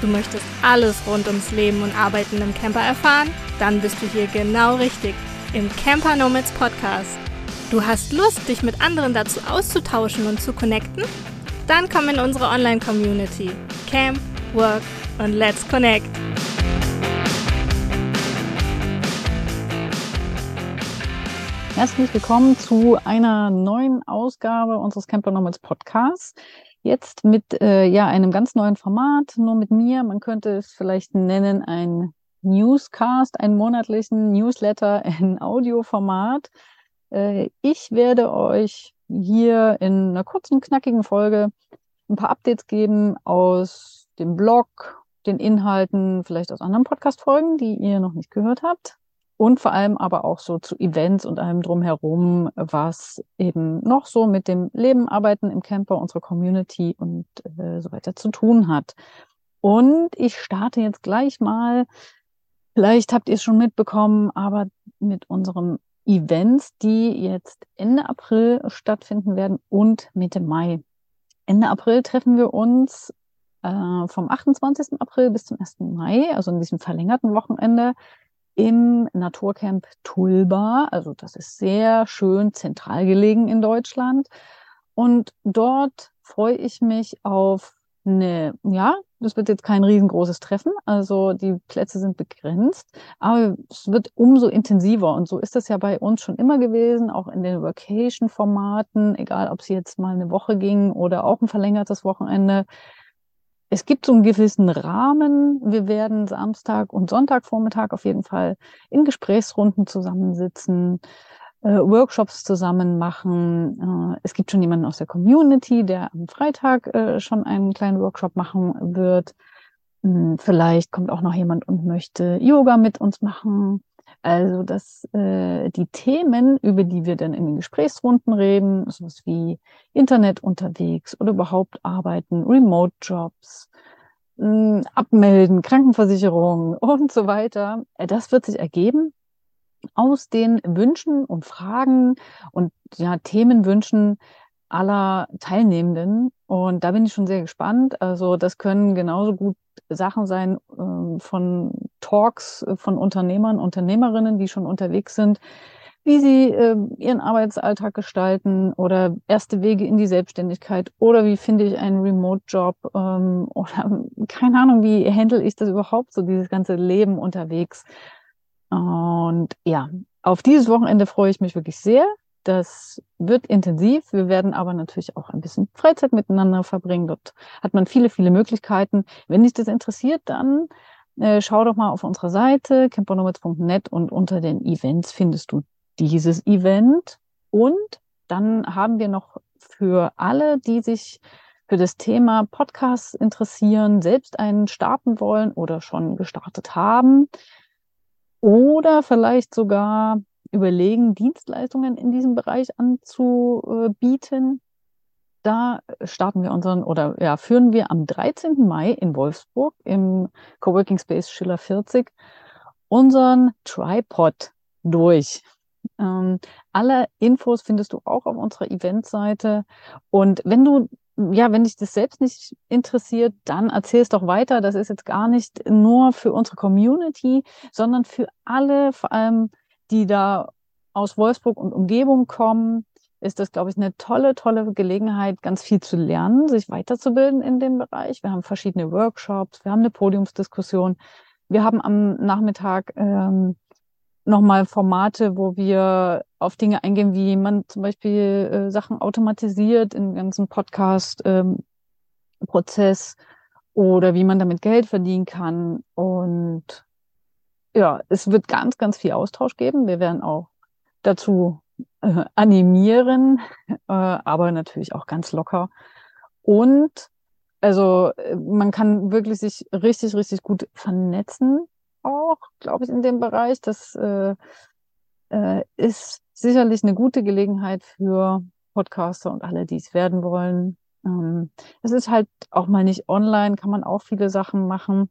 Du möchtest alles rund ums Leben und Arbeiten im Camper erfahren? Dann bist du hier genau richtig im Camper Nomads Podcast. Du hast Lust, dich mit anderen dazu auszutauschen und zu connecten? Dann komm in unsere Online-Community. Camp, Work und Let's Connect. Herzlich willkommen zu einer neuen Ausgabe unseres Camper Nomads Podcasts. Jetzt mit äh, ja einem ganz neuen Format, nur mit mir. Man könnte es vielleicht nennen ein Newscast, einen monatlichen Newsletter in Audioformat. Äh, ich werde euch hier in einer kurzen, knackigen Folge ein paar Updates geben aus dem Blog, den Inhalten, vielleicht aus anderen Podcast-Folgen, die ihr noch nicht gehört habt und vor allem aber auch so zu Events und allem drumherum, was eben noch so mit dem Leben, Arbeiten im Camper, unserer Community und äh, so weiter zu tun hat. Und ich starte jetzt gleich mal, vielleicht habt ihr es schon mitbekommen, aber mit unseren Events, die jetzt Ende April stattfinden werden und Mitte Mai. Ende April treffen wir uns äh, vom 28. April bis zum 1. Mai, also in diesem verlängerten Wochenende, im Naturcamp Tulba. Also das ist sehr schön zentral gelegen in Deutschland. Und dort freue ich mich auf eine, ja, das wird jetzt kein riesengroßes Treffen, also die Plätze sind begrenzt, aber es wird umso intensiver und so ist das ja bei uns schon immer gewesen, auch in den Vacation-Formaten, egal ob es jetzt mal eine Woche ging oder auch ein verlängertes Wochenende es gibt so einen gewissen Rahmen. Wir werden Samstag und Sonntagvormittag auf jeden Fall in Gesprächsrunden zusammensitzen, äh, Workshops zusammen machen. Äh, es gibt schon jemanden aus der Community, der am Freitag äh, schon einen kleinen Workshop machen wird. Hm, vielleicht kommt auch noch jemand und möchte Yoga mit uns machen. Also, dass äh, die Themen, über die wir dann in den Gesprächsrunden reden, sowas wie Internet unterwegs oder überhaupt arbeiten, Remote-Jobs, hm, abmelden, Krankenversicherung und so weiter, äh, das wird sich ergeben aus den Wünschen und Fragen und ja, Themenwünschen aller Teilnehmenden. Und da bin ich schon sehr gespannt. Also das können genauso gut Sachen sein äh, von Talks äh, von Unternehmern, Unternehmerinnen, die schon unterwegs sind, wie sie äh, ihren Arbeitsalltag gestalten oder erste Wege in die Selbstständigkeit oder wie finde ich einen Remote-Job ähm, oder keine Ahnung, wie handle ich das überhaupt so, dieses ganze Leben unterwegs. Und ja, auf dieses Wochenende freue ich mich wirklich sehr. Das wird intensiv. Wir werden aber natürlich auch ein bisschen Freizeit miteinander verbringen. Dort hat man viele, viele Möglichkeiten. Wenn dich das interessiert, dann äh, schau doch mal auf unserer Seite campernomads.net und unter den Events findest du dieses Event. Und dann haben wir noch für alle, die sich für das Thema Podcasts interessieren, selbst einen starten wollen oder schon gestartet haben oder vielleicht sogar überlegen, Dienstleistungen in diesem Bereich anzubieten. Da starten wir unseren oder ja, führen wir am 13. Mai in Wolfsburg im Coworking Space Schiller 40 unseren Tripod durch. Ähm, alle Infos findest du auch auf unserer Eventseite. Und wenn du, ja, wenn dich das selbst nicht interessiert, dann erzähl es doch weiter. Das ist jetzt gar nicht nur für unsere Community, sondern für alle, vor allem die da aus Wolfsburg und Umgebung kommen, ist das, glaube ich, eine tolle, tolle Gelegenheit, ganz viel zu lernen, sich weiterzubilden in dem Bereich. Wir haben verschiedene Workshops, wir haben eine Podiumsdiskussion, wir haben am Nachmittag ähm, nochmal Formate, wo wir auf Dinge eingehen, wie man zum Beispiel äh, Sachen automatisiert im ganzen Podcast-Prozess ähm, oder wie man damit Geld verdienen kann. Und ja, es wird ganz, ganz viel Austausch geben. Wir werden auch dazu äh, animieren, äh, aber natürlich auch ganz locker. Und also äh, man kann wirklich sich richtig, richtig gut vernetzen, auch, glaube ich, in dem Bereich. Das äh, äh, ist sicherlich eine gute Gelegenheit für Podcaster und alle, die es werden wollen. Ähm, es ist halt auch mal nicht online, kann man auch viele Sachen machen.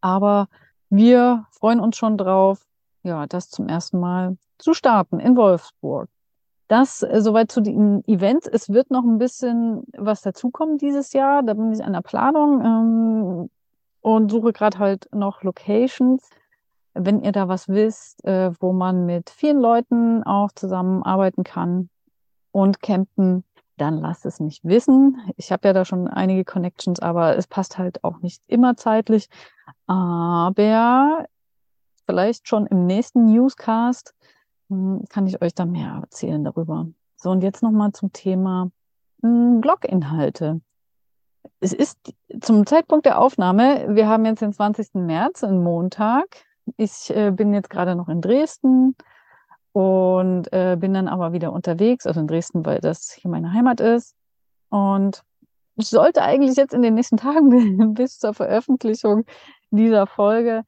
Aber wir freuen uns schon drauf, ja, das zum ersten Mal zu starten in Wolfsburg. Das äh, soweit zu den Events. Es wird noch ein bisschen was dazukommen dieses Jahr. Da bin ich an der Planung. Ähm, und suche gerade halt noch Locations. Wenn ihr da was wisst, äh, wo man mit vielen Leuten auch zusammenarbeiten kann und campen, dann lasst es mich wissen. Ich habe ja da schon einige Connections, aber es passt halt auch nicht immer zeitlich. Aber vielleicht schon im nächsten Newscast hm, kann ich euch da mehr erzählen darüber. So, und jetzt nochmal zum Thema hm, Bloginhalte. Es ist zum Zeitpunkt der Aufnahme, wir haben jetzt den 20. März, einen Montag. Ich äh, bin jetzt gerade noch in Dresden und äh, bin dann aber wieder unterwegs, also in Dresden, weil das hier meine Heimat ist. Und ich sollte eigentlich jetzt in den nächsten Tagen bis zur Veröffentlichung dieser Folge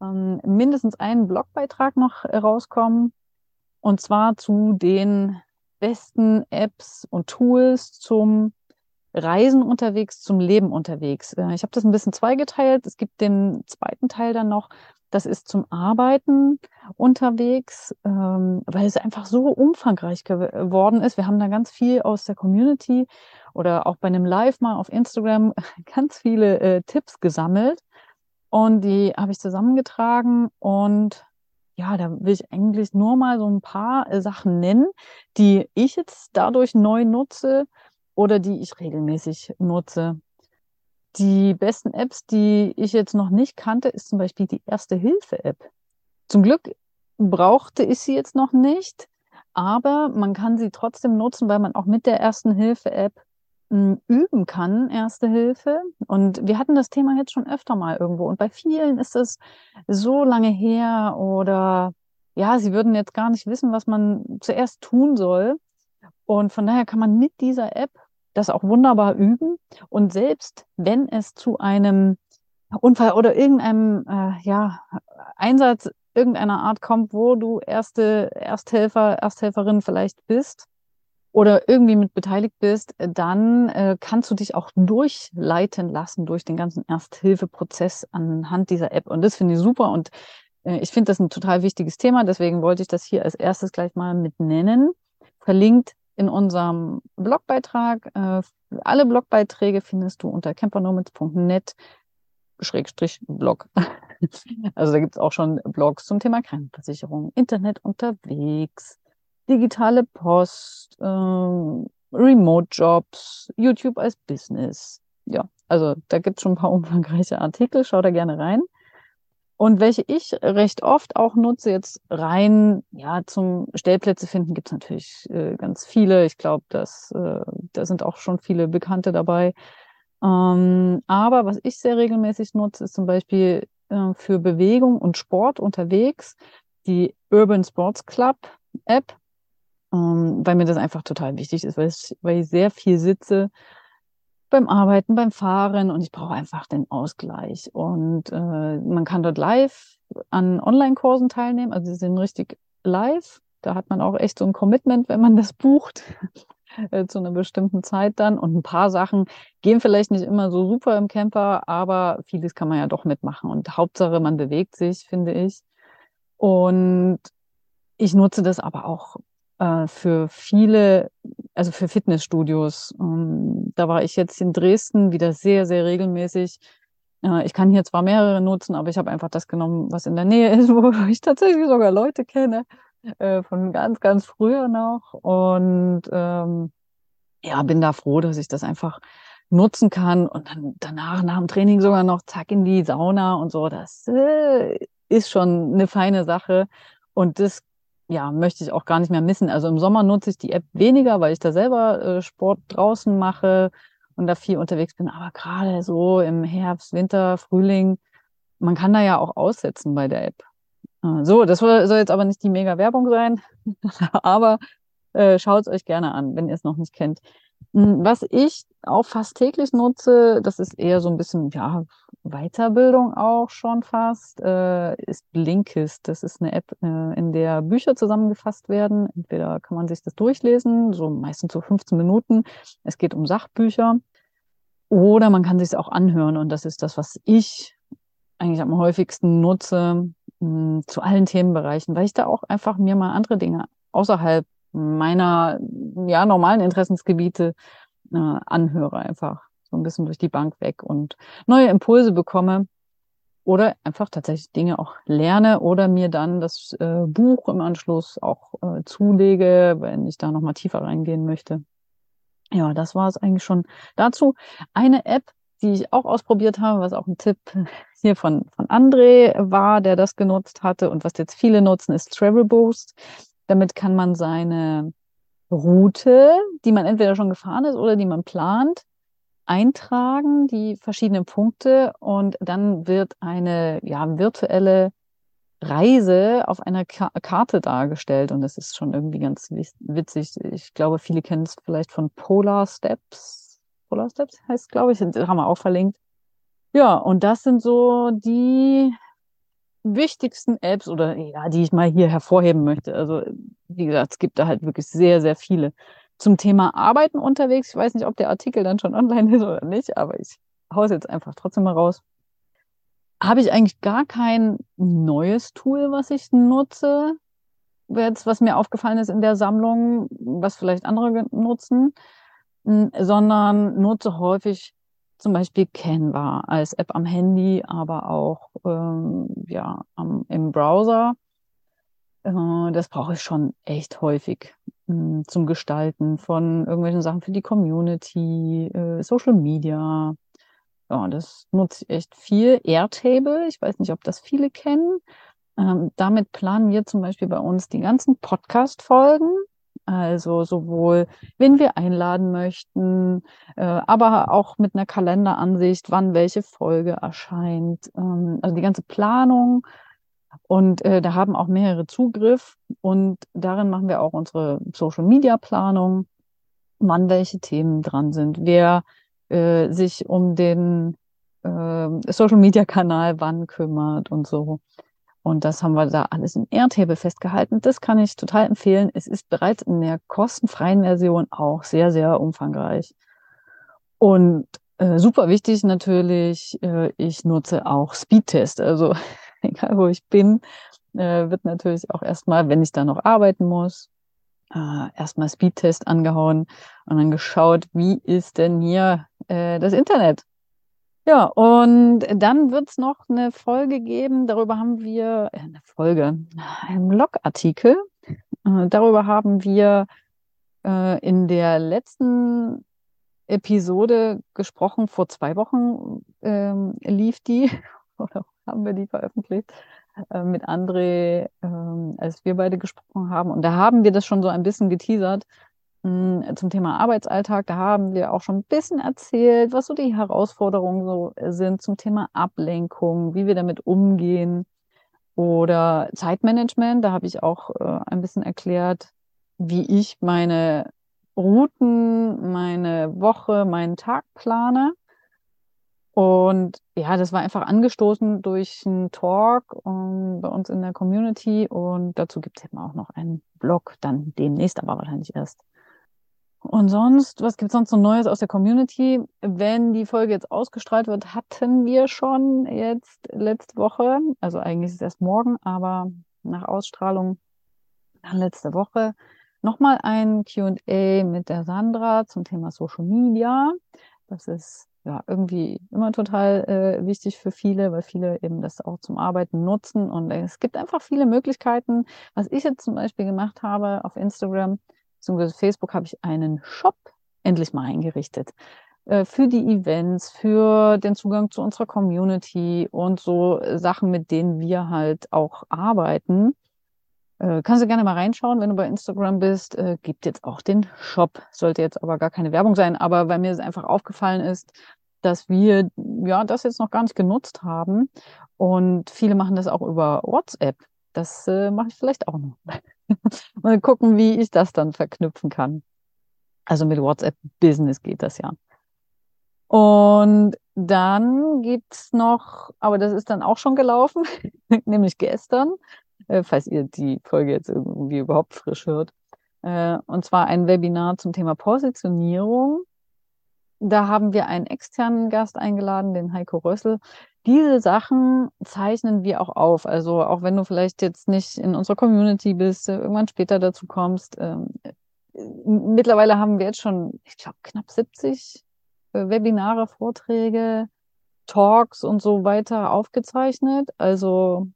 ähm, mindestens einen Blogbeitrag noch rauskommen. Und zwar zu den besten Apps und Tools zum Reisen unterwegs, zum Leben unterwegs. Äh, ich habe das ein bisschen zweigeteilt. Es gibt den zweiten Teil dann noch, das ist zum Arbeiten unterwegs, ähm, weil es einfach so umfangreich geworden ist. Wir haben da ganz viel aus der Community oder auch bei einem Live mal auf Instagram ganz viele äh, Tipps gesammelt. Und die habe ich zusammengetragen und ja, da will ich eigentlich nur mal so ein paar äh, Sachen nennen, die ich jetzt dadurch neu nutze oder die ich regelmäßig nutze. Die besten Apps, die ich jetzt noch nicht kannte, ist zum Beispiel die Erste-Hilfe-App. Zum Glück brauchte ich sie jetzt noch nicht, aber man kann sie trotzdem nutzen, weil man auch mit der Ersten-Hilfe-App hm, üben kann, Erste Hilfe. Und wir hatten das Thema jetzt schon öfter mal irgendwo. Und bei vielen ist es so lange her oder ja, sie würden jetzt gar nicht wissen, was man zuerst tun soll. Und von daher kann man mit dieser App das auch wunderbar üben. Und selbst wenn es zu einem Unfall oder irgendeinem äh, ja, Einsatz irgendeiner Art kommt, wo du erste Ersthelfer, Ersthelferin vielleicht bist oder irgendwie mit beteiligt bist, dann äh, kannst du dich auch durchleiten lassen durch den ganzen Ersthilfeprozess anhand dieser App. Und das finde ich super und äh, ich finde das ein total wichtiges Thema. Deswegen wollte ich das hier als erstes gleich mal mit nennen. Verlinkt in unserem Blogbeitrag. Äh, alle Blogbeiträge findest du unter campernomads.net Schrägstrich Blog. also da gibt es auch schon Blogs zum Thema Krankenversicherung, Internet unterwegs, digitale Post, äh, Remote-Jobs, YouTube als Business. Ja, also da gibt es schon ein paar umfangreiche Artikel. Schau da gerne rein. Und welche ich recht oft auch nutze, jetzt rein, ja, zum Stellplätze finden, gibt es natürlich äh, ganz viele. Ich glaube, dass äh, da sind auch schon viele Bekannte dabei. Ähm, aber was ich sehr regelmäßig nutze, ist zum Beispiel äh, für Bewegung und Sport unterwegs die Urban Sports Club App, ähm, weil mir das einfach total wichtig ist, weil ich, weil ich sehr viel sitze beim Arbeiten, beim Fahren und ich brauche einfach den Ausgleich. Und äh, man kann dort live an Online-Kursen teilnehmen, also sie sind richtig live. Da hat man auch echt so ein Commitment, wenn man das bucht äh, zu einer bestimmten Zeit dann. Und ein paar Sachen gehen vielleicht nicht immer so super im Camper, aber vieles kann man ja doch mitmachen. Und Hauptsache, man bewegt sich, finde ich. Und ich nutze das aber auch äh, für viele, also für Fitnessstudios. Ähm, da war ich jetzt in Dresden wieder sehr, sehr regelmäßig. Äh, ich kann hier zwar mehrere nutzen, aber ich habe einfach das genommen, was in der Nähe ist, wo ich tatsächlich sogar Leute kenne, äh, von ganz, ganz früher noch. Und ähm, ja, bin da froh, dass ich das einfach nutzen kann und dann danach, nach dem Training sogar noch zack in die Sauna und so. Das äh, ist schon eine feine Sache. Und das ja, möchte ich auch gar nicht mehr missen. Also im Sommer nutze ich die App weniger, weil ich da selber äh, Sport draußen mache und da viel unterwegs bin. Aber gerade so im Herbst, Winter, Frühling, man kann da ja auch aussetzen bei der App. Äh, so, das soll jetzt aber nicht die mega Werbung sein, aber äh, schaut es euch gerne an, wenn ihr es noch nicht kennt. Hm, was ich auch fast täglich nutze, das ist eher so ein bisschen, ja, Weiterbildung auch schon fast, äh, ist Blinkist. Das ist eine App, äh, in der Bücher zusammengefasst werden. Entweder kann man sich das durchlesen, so meistens so 15 Minuten. Es geht um Sachbücher. Oder man kann sich es auch anhören. Und das ist das, was ich eigentlich am häufigsten nutze mh, hm, zu allen Themenbereichen, weil ich da auch einfach mir mal andere Dinge außerhalb meiner ja, normalen Interessensgebiete äh, anhöre einfach so ein bisschen durch die Bank weg und neue Impulse bekomme. oder einfach tatsächlich Dinge auch lerne oder mir dann das äh, Buch im Anschluss auch äh, zulege, wenn ich da nochmal tiefer reingehen möchte. Ja, das war es eigentlich schon dazu. Eine App, die ich auch ausprobiert habe, was auch ein Tipp hier von, von André war, der das genutzt hatte und was jetzt viele nutzen, ist Travel Boost. Damit kann man seine Route, die man entweder schon gefahren ist oder die man plant, eintragen, die verschiedenen Punkte und dann wird eine ja, virtuelle Reise auf einer Ka Karte dargestellt und das ist schon irgendwie ganz witzig. Ich glaube, viele kennen es vielleicht von Polar Steps. Polar Steps heißt, glaube ich, haben wir auch verlinkt. Ja, und das sind so die wichtigsten Apps oder ja, die ich mal hier hervorheben möchte. Also, wie gesagt, es gibt da halt wirklich sehr, sehr viele zum Thema Arbeiten unterwegs. Ich weiß nicht, ob der Artikel dann schon online ist oder nicht, aber ich haue es jetzt einfach trotzdem mal raus. Habe ich eigentlich gar kein neues Tool, was ich nutze, jetzt, was mir aufgefallen ist in der Sammlung, was vielleicht andere nutzen, sondern nutze häufig zum Beispiel Canva als App am Handy, aber auch ähm, ja, am, im Browser. Äh, das brauche ich schon echt häufig zum Gestalten von irgendwelchen Sachen für die Community, äh, Social Media. Ja, das nutze ich echt viel. Airtable, ich weiß nicht, ob das viele kennen. Ähm, damit planen wir zum Beispiel bei uns die ganzen Podcast-Folgen. Also sowohl, wenn wir einladen möchten, äh, aber auch mit einer Kalenderansicht, wann welche Folge erscheint. Ähm, also die ganze Planung und äh, da haben auch mehrere Zugriff und darin machen wir auch unsere Social Media Planung, wann welche Themen dran sind, wer äh, sich um den äh, Social Media Kanal wann kümmert und so. Und das haben wir da alles in Airtable festgehalten. Das kann ich total empfehlen. Es ist bereits in der kostenfreien Version auch sehr, sehr umfangreich. Und äh, super wichtig natürlich, äh, ich nutze auch Speedtest. Also egal wo ich bin, äh, wird natürlich auch erstmal, wenn ich da noch arbeiten muss, äh, erstmal Speedtest angehauen und dann geschaut, wie ist denn hier äh, das Internet? Ja, und dann wird es noch eine Folge geben, darüber haben wir, äh, eine Folge, einen Blogartikel, äh, darüber haben wir äh, in der letzten Episode gesprochen, vor zwei Wochen ähm, lief die, oder haben wir die veröffentlicht äh, mit André, äh, als wir beide gesprochen haben. Und da haben wir das schon so ein bisschen geteasert zum Thema Arbeitsalltag. Da haben wir auch schon ein bisschen erzählt, was so die Herausforderungen so sind zum Thema Ablenkung, wie wir damit umgehen. Oder Zeitmanagement, da habe ich auch äh, ein bisschen erklärt, wie ich meine Routen, meine Woche, meinen Tag plane. Und ja, das war einfach angestoßen durch einen Talk um, ähm, bei uns in der Community. Und dazu gibt es eben auch noch einen Blog, dann demnächst, aber wahrscheinlich erst. Und sonst, was gibt es sonst so Neues aus der Community? Wenn die Folge jetzt ausgestrahlt wird, hatten wir schon jetzt letzte Woche, also eigentlich ist es erst morgen, aber nach Ausstrahlung dann letzte Woche, nochmal ein QA mit der Sandra zum Thema Social Media. Das ist ja irgendwie immer total äh, wichtig für viele, weil viele eben das auch zum Arbeiten nutzen. Und es gibt einfach viele Möglichkeiten. Was ich jetzt zum Beispiel gemacht habe auf Instagram bzw. Facebook, habe ich einen Shop endlich mal eingerichtet äh, für die Events, für den Zugang zu unserer Community und so Sachen, mit denen wir halt auch arbeiten. Äh, kannst du gerne mal reinschauen, wenn du bei Instagram bist. Äh, gibt jetzt auch den Shop. Sollte jetzt aber gar keine Werbung sein. Aber weil mir es einfach aufgefallen ist, dass wir ja das jetzt noch gar nicht genutzt haben. Und viele machen das auch über WhatsApp. Das äh, mache ich vielleicht auch noch. Mal gucken, wie ich das dann verknüpfen kann. Also mit WhatsApp Business geht das ja. Und dann gibt's noch, aber das ist dann auch schon gelaufen, nämlich gestern, äh, falls ihr die Folge jetzt irgendwie überhaupt frisch hört. Äh, und zwar ein Webinar zum Thema Positionierung. Da haben wir einen externen Gast eingeladen, den Heiko Rössel. Diese Sachen zeichnen wir auch auf. Also auch wenn du vielleicht jetzt nicht in unserer Community bist, äh, irgendwann später dazu kommst. Ähm, mittlerweile haben wir jetzt schon, ich glaube, knapp 70 Webinare, Vorträge Talks und so weiter aufgezeichnet. Also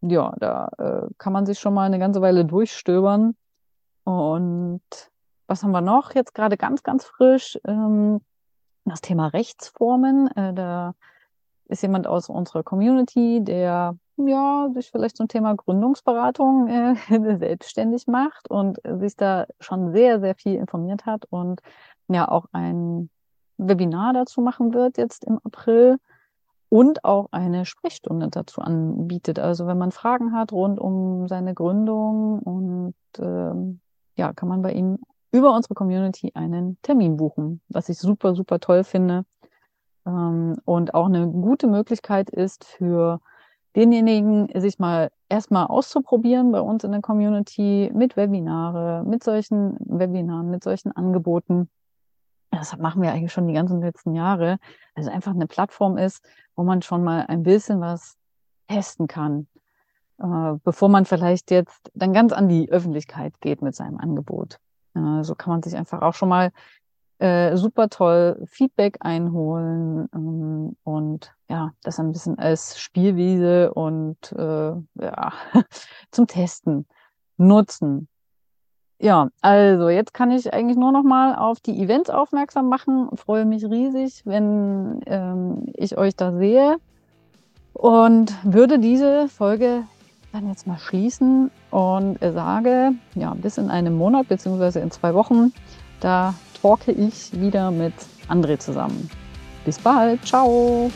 ja, da äh, kann man sich schon mal eine ganze Weile durchstöbern. Und was haben wir noch? Jetzt gerade ganz, ganz frisch ähm, das Thema Rechtsformen. Äh, da ist jemand aus unserer Community, der ja sich vielleicht zum Thema Gründungsberatung äh, selbstständig macht und sich da schon sehr, sehr viel informiert hat und ja auch ein Webinar dazu machen wird jetzt im April und auch eine Sprechstunde dazu anbietet. Also wenn man Fragen hat rund um seine Gründung und ähm, ja, kann man bei ihm über unsere Community einen Termin buchen, was ich super, super toll finde ähm, und auch eine gute Möglichkeit ist für denjenigen, sich mal erstmal auszuprobieren bei uns in der Community mit Webinare, mit solchen Webinaren, mit solchen Angeboten. Das machen wir eigentlich schon die ganzen letzten Jahre. Also einfach eine Plattform ist, wo man schon mal ein bisschen was testen kann, äh, bevor man vielleicht jetzt dann ganz an die Öffentlichkeit geht mit seinem Angebot. Äh, so kann man sich einfach auch schon mal äh, super toll Feedback einholen ähm, und ja, das ein bisschen als Spielwiese und äh, ja, zum Testen nutzen. Ja, also jetzt kann ich eigentlich nur noch mal auf die Events aufmerksam machen. Freue mich riesig, wenn ähm, ich euch da sehe und würde diese Folge dann jetzt mal schließen und sage, ja, bis in einem Monat beziehungsweise in zwei Wochen, da talke ich wieder mit André zusammen. Bis bald, ciao!